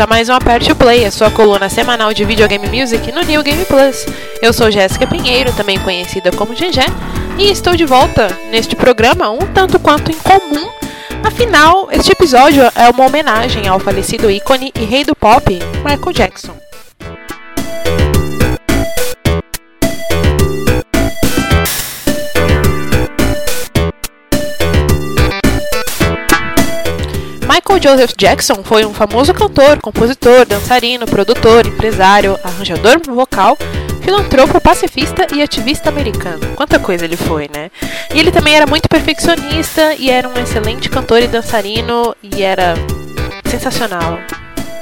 A mais um Aperte Play, a sua coluna semanal de videogame music no New Game Plus. Eu sou Jéssica Pinheiro, também conhecida como GG, e estou de volta neste programa um tanto quanto incomum. Afinal, este episódio é uma homenagem ao falecido ícone e rei do pop, Michael Jackson. Michael Joseph Jackson foi um famoso cantor, compositor, dançarino, produtor, empresário, arranjador vocal, filantropo, pacifista e ativista americano. Quanta coisa ele foi, né? E ele também era muito perfeccionista e era um excelente cantor e dançarino e era sensacional.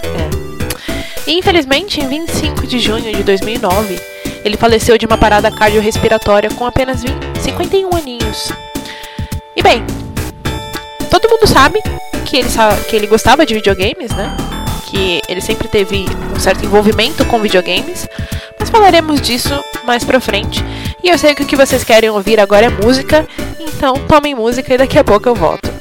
É. E infelizmente, em 25 de junho de 2009, ele faleceu de uma parada cardiorrespiratória com apenas 20, 51 aninhos. E bem, todo mundo sabe que ele, que ele gostava de videogames, né? Que ele sempre teve um certo envolvimento com videogames. Mas falaremos disso mais pra frente. E eu sei que o que vocês querem ouvir agora é música. Então tomem música e daqui a pouco eu volto.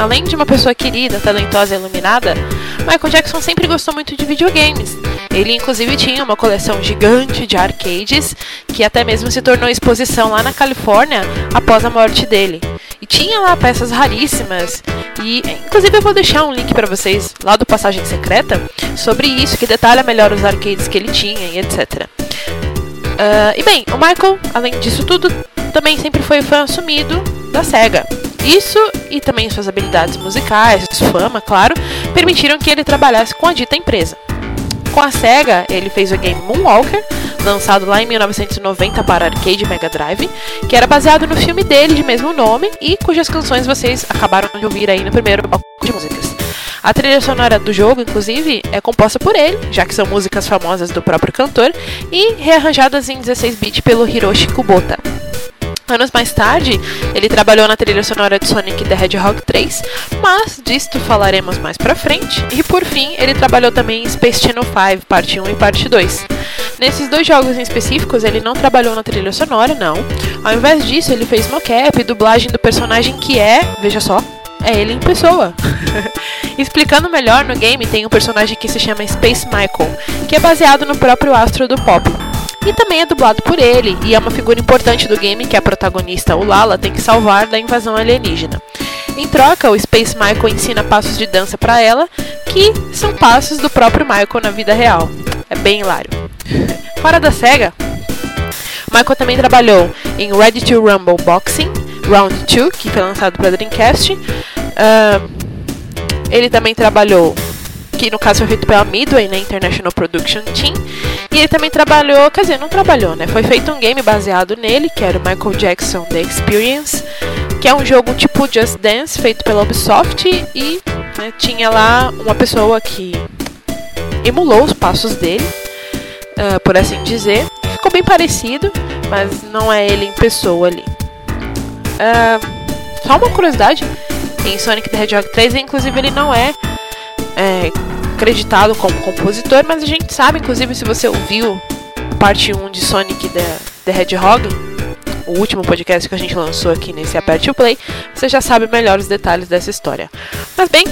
Além de uma pessoa querida, talentosa e iluminada, Michael Jackson sempre gostou muito de videogames. Ele, inclusive, tinha uma coleção gigante de arcades, que até mesmo se tornou exposição lá na Califórnia após a morte dele. E tinha lá peças raríssimas. E, inclusive, eu vou deixar um link para vocês lá do Passagem Secreta sobre isso, que detalha melhor os arcades que ele tinha e etc. Uh, e bem, o Michael, além disso tudo, também sempre foi fã assumido da SEGA. Isso e também suas habilidades musicais, sua fama, claro, permitiram que ele trabalhasse com a dita empresa. Com a SEGA, ele fez o game Moonwalker, lançado lá em 1990 para arcade Mega Drive, que era baseado no filme dele de mesmo nome e cujas canções vocês acabaram de ouvir aí no primeiro bloco de músicas. A trilha sonora do jogo, inclusive, é composta por ele, já que são músicas famosas do próprio cantor, e rearranjadas em 16-bit pelo Hiroshi Kubota. Anos mais tarde, ele trabalhou na trilha sonora de Sonic the Hedgehog 3, mas disto falaremos mais pra frente. E por fim, ele trabalhou também em Space Channel 5, parte 1 e parte 2. Nesses dois jogos em específicos, ele não trabalhou na trilha sonora, não. Ao invés disso, ele fez mocap e dublagem do personagem que é, veja só, é ele em pessoa. Explicando melhor, no game tem um personagem que se chama Space Michael, que é baseado no próprio astro do pop. E também é dublado por ele, e é uma figura importante do game que a protagonista, o Lala, tem que salvar da invasão alienígena. Em troca, o Space Michael ensina passos de dança para ela, que são passos do próprio Michael na vida real. É bem hilário. Fora da SEGA, Michael também trabalhou em Ready to Rumble Boxing, Round 2, que foi lançado para Dreamcast. Uh, ele também trabalhou, que no caso foi feito pela Midway, né, International Production Team. E ele também trabalhou, quer dizer, não trabalhou, né? Foi feito um game baseado nele, que era o Michael Jackson The Experience, que é um jogo tipo Just Dance, feito pela Ubisoft, e né, tinha lá uma pessoa que emulou os passos dele, uh, por assim dizer. Ficou bem parecido, mas não é ele em pessoa ali. Uh, só uma curiosidade, em Sonic the Hedgehog 3, inclusive ele não é, é acreditado como compositor, mas a gente sabe, inclusive, se você ouviu parte 1 de Sonic the, the Hedgehog, o último podcast que a gente lançou aqui nesse Aperte o Play, você já sabe melhor os detalhes dessa história. Mas bem,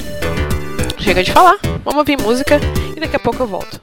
chega de falar, vamos ouvir música e daqui a pouco eu volto.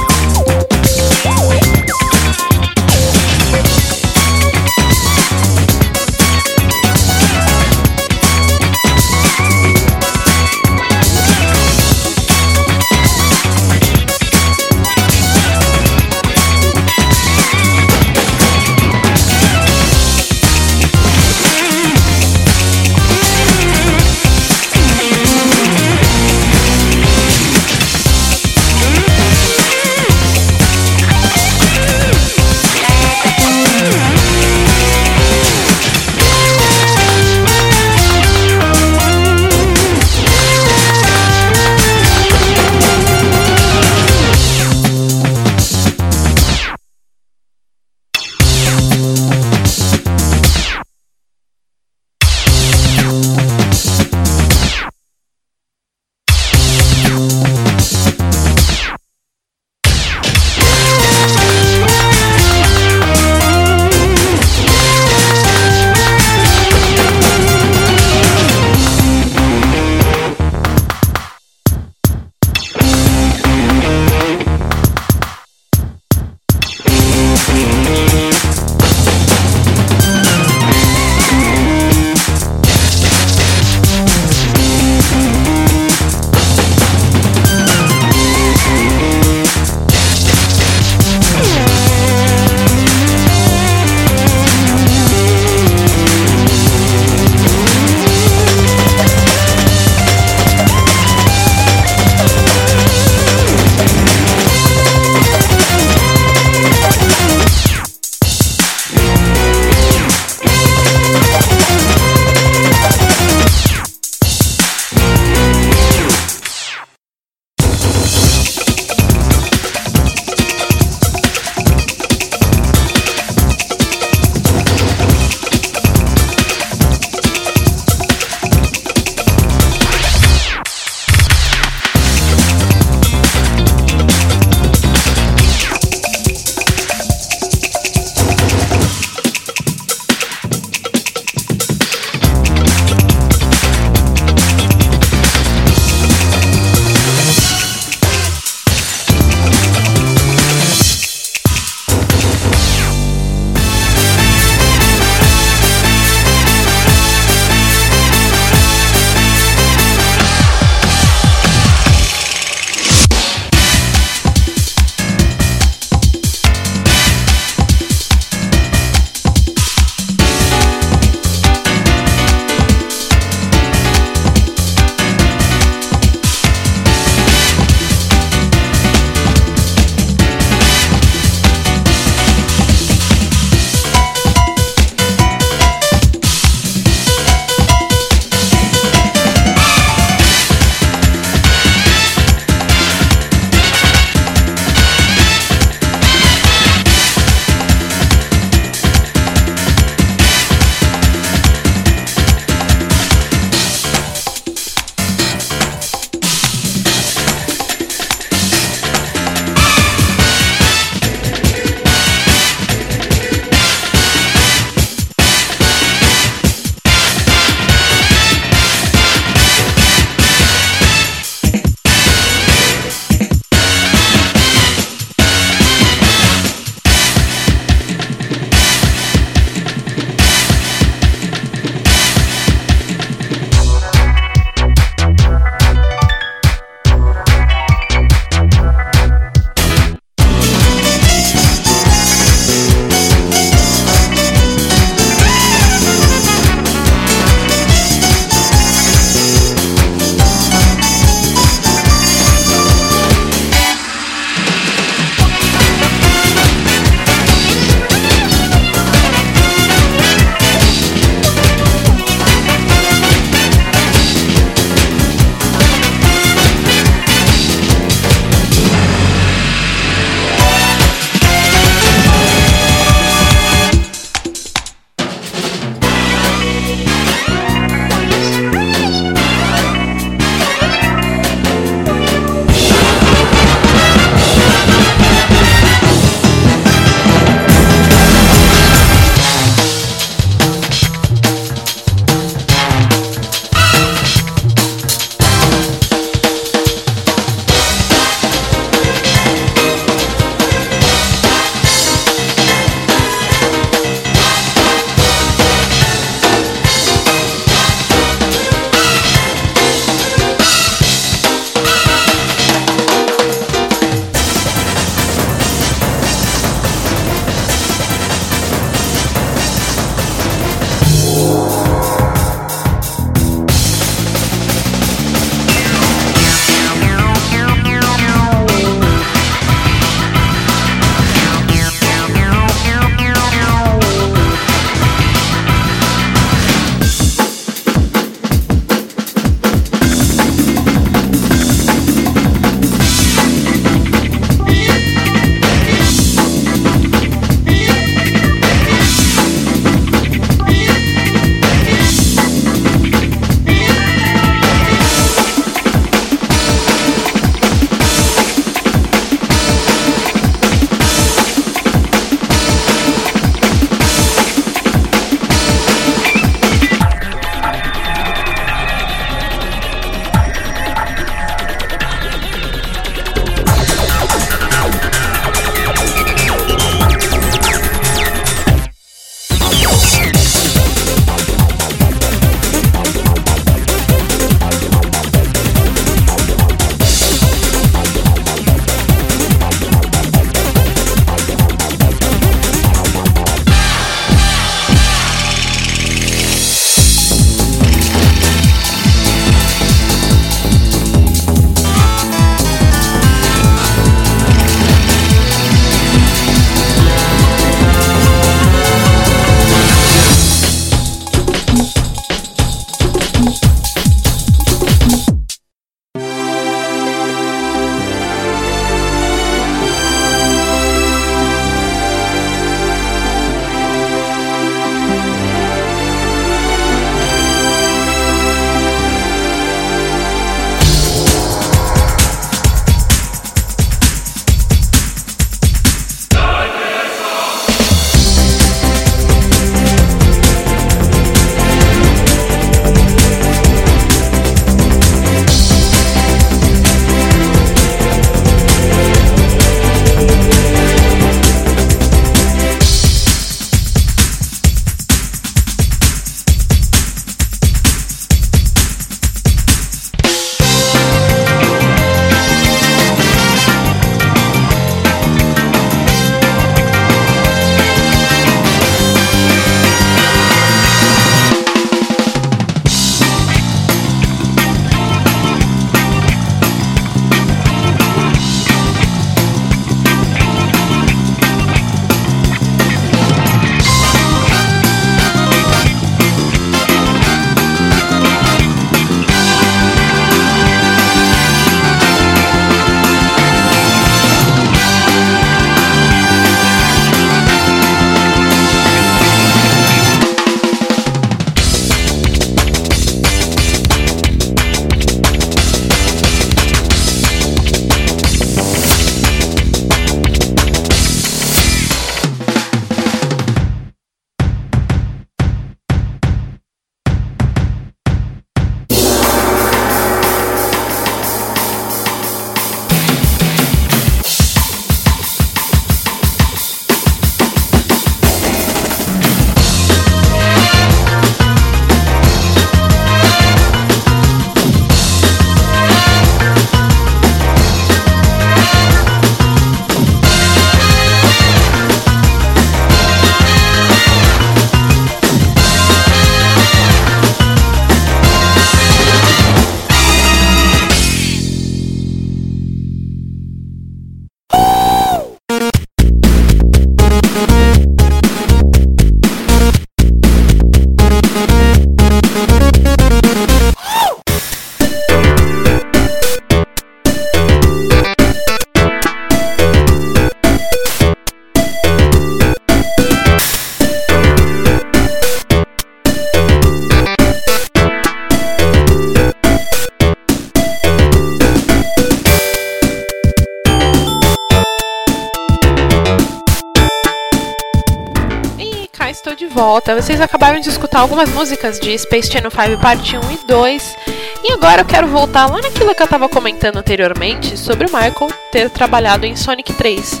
Algumas músicas de Space Channel 5 Parte 1 e 2. E agora eu quero voltar lá naquilo que eu estava comentando anteriormente sobre o Michael ter trabalhado em Sonic 3.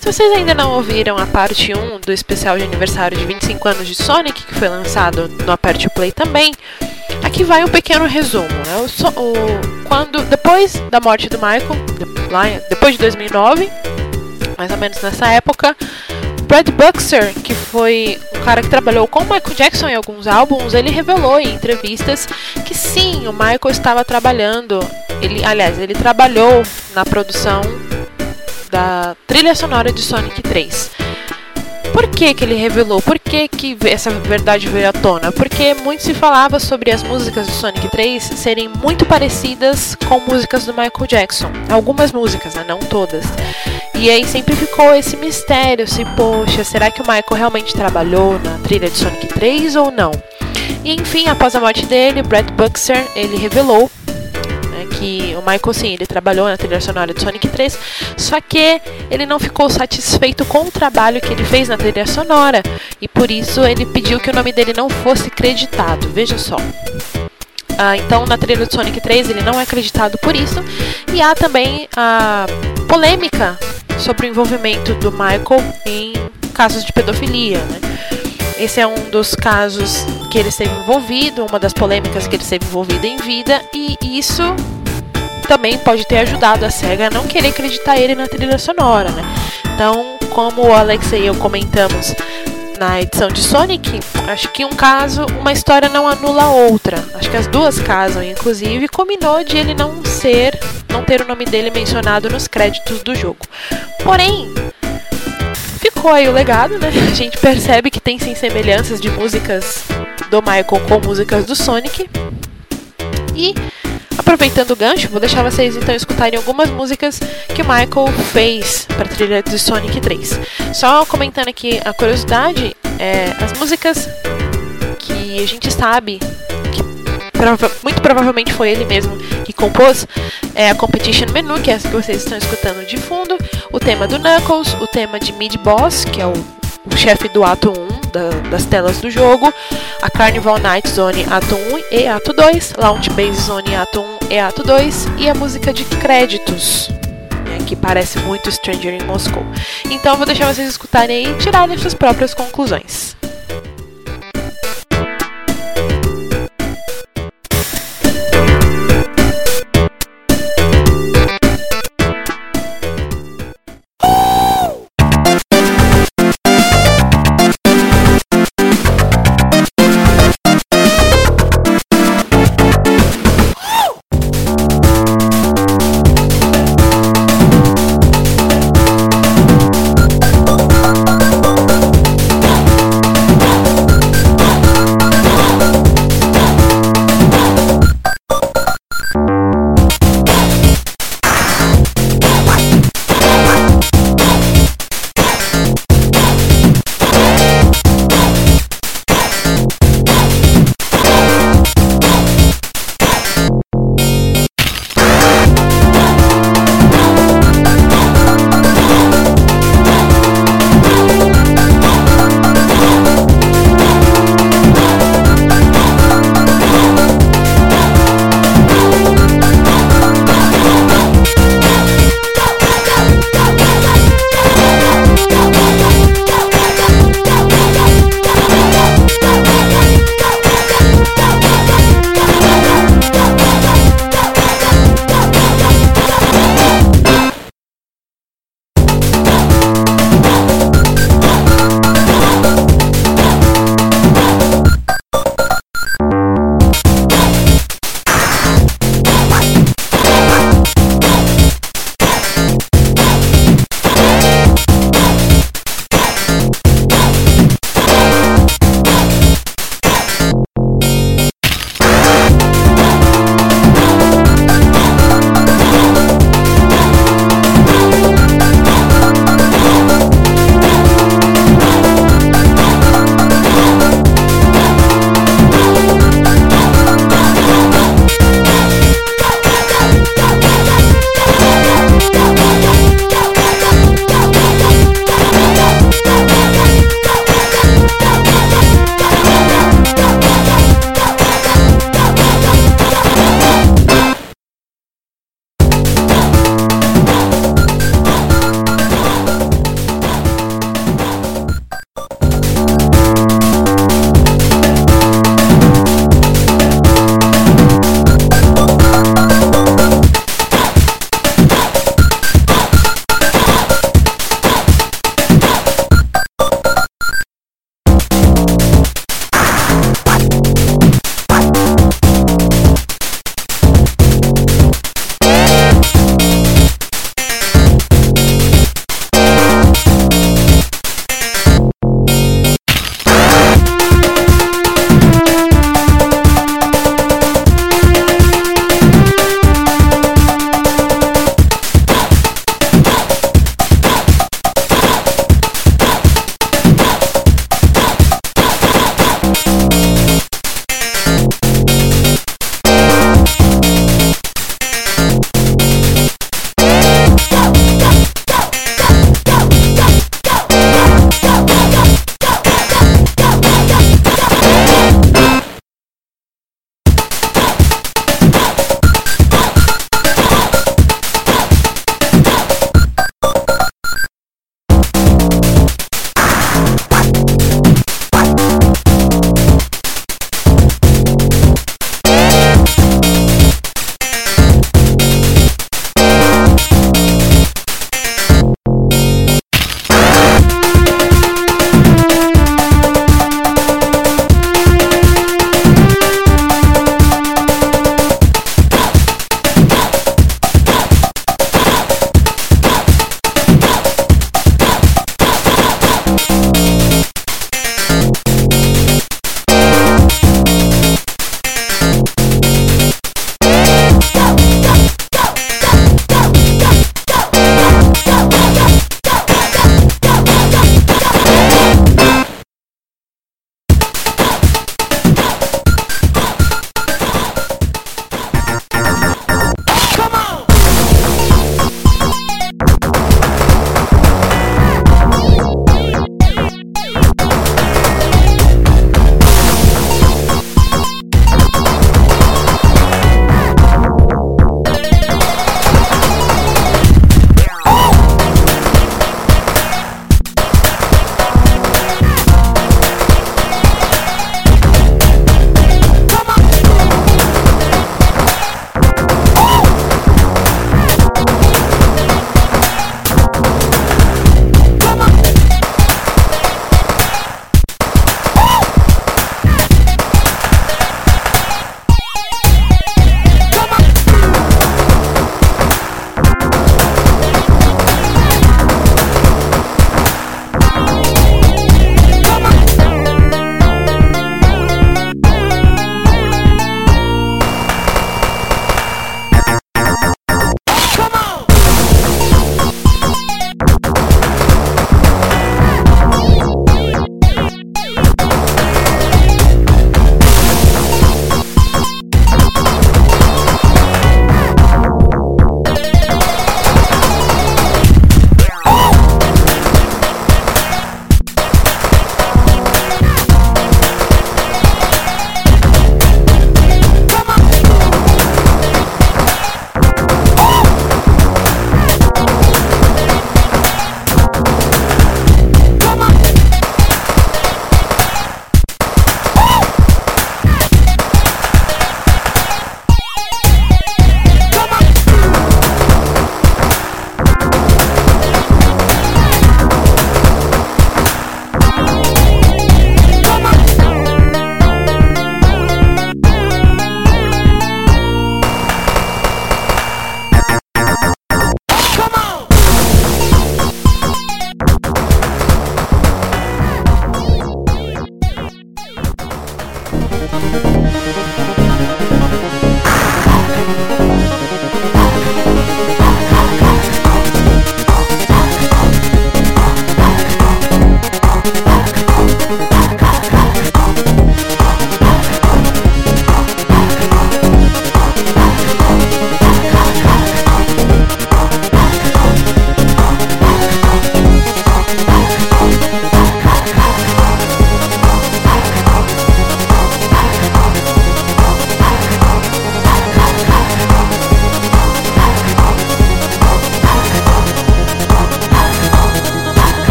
Se vocês ainda não ouviram a parte 1 do especial de aniversário de 25 anos de Sonic, que foi lançado no Aperte Play também, aqui vai um pequeno resumo. Né? So o, quando, depois da morte do Michael, de, depois de 2009, mais ou menos nessa época, Brad Buxer, que foi cara que trabalhou com Michael Jackson em alguns álbuns, ele revelou em entrevistas que sim, o Michael estava trabalhando, ele, aliás, ele trabalhou na produção da trilha sonora de Sonic 3. Por que, que ele revelou? Por que, que essa verdade veio à tona? Porque muito se falava sobre as músicas do Sonic 3 serem muito parecidas com músicas do Michael Jackson. Algumas músicas, né? não todas. E aí sempre ficou esse mistério, se poxa, será que o Michael realmente trabalhou na trilha de Sonic 3 ou não? E enfim, após a morte dele, Brad Buxer, ele revelou que o Michael, sim, ele trabalhou na trilha sonora de Sonic 3, só que ele não ficou satisfeito com o trabalho que ele fez na trilha sonora e por isso ele pediu que o nome dele não fosse creditado. Veja só. Ah, então, na trilha de Sonic 3 ele não é acreditado por isso. E há também a polêmica sobre o envolvimento do Michael em casos de pedofilia. Né? Esse é um dos casos que ele esteve envolvido, uma das polêmicas que ele esteve envolvido em vida, e isso também pode ter ajudado a SEGA a não querer acreditar ele na trilha sonora, né? Então, como o Alex e eu comentamos na edição de Sonic, acho que um caso, uma história não anula a outra. Acho que as duas casam, inclusive, combinou de ele não ser, não ter o nome dele mencionado nos créditos do jogo. Porém, ficou aí o legado, né? A gente percebe que tem sim semelhanças de músicas do Michael com músicas do Sonic. E Aproveitando o gancho, vou deixar vocês então escutarem algumas músicas que o Michael fez para a trilha de Sonic 3. Só comentando aqui a curiosidade, é, as músicas que a gente sabe muito provavelmente foi ele mesmo que compôs é a Competition Menu, que é essa que vocês estão escutando de fundo, o tema do Knuckles, o tema de Mid Boss, que é o, o chefe do ato 1 da, das telas do jogo, a Carnival Night Zone Ato 1 e Ato 2, Launch Base Zone Ato 1 e Ato 2 e a música de créditos. Né, que parece muito Stranger in Moscow. Então vou deixar vocês escutarem e tirarem suas próprias conclusões.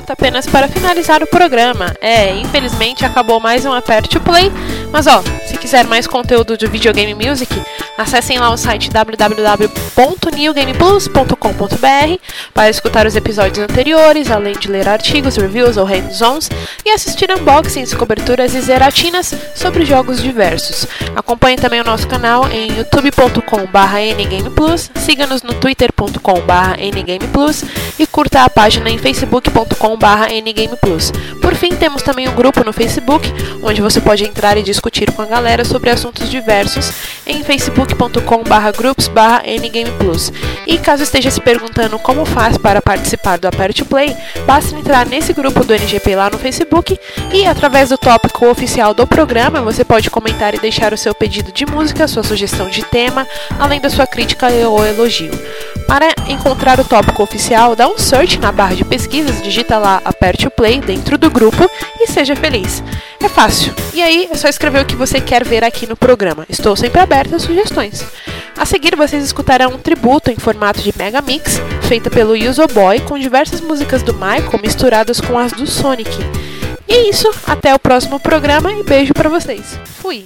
Volta apenas finalizar o programa. É, infelizmente acabou mais um Aperte o Play, mas ó, se quiser mais conteúdo de videogame music, acessem lá o site www.newgameplus.com.br para escutar os episódios anteriores, além de ler artigos, reviews ou hands-ons e assistir unboxings, coberturas e zeratinas sobre jogos diversos. Acompanhe também o nosso canal em youtube.com/ngameplus, siga-nos no twitter.com/ngameplus e curta a página em Facebook facebook.com/ngameplus. Por fim, temos também um grupo no Facebook, onde você pode entrar e discutir com a galera sobre assuntos diversos em facebook.com/groups/ngameplus. E caso esteja se perguntando como faz para participar do Aperte Play, basta entrar nesse grupo do NGP lá no Facebook e através do tópico oficial do programa, você pode comentar e deixar o seu pedido de música, sua sugestão de tema, além da sua crítica ou elogio. Para encontrar o tópico oficial, dá um search na barra de pesquisas, digita lá aperte o play dentro do grupo e seja feliz. É fácil. E aí é só escrever o que você quer ver aqui no programa. Estou sempre aberta a sugestões. A seguir vocês escutarão um tributo em formato de mega mix, feita pelo Yuzo Boy, com diversas músicas do Michael misturadas com as do Sonic. E é isso, até o próximo programa e beijo para vocês. Fui.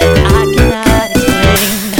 I cannot explain.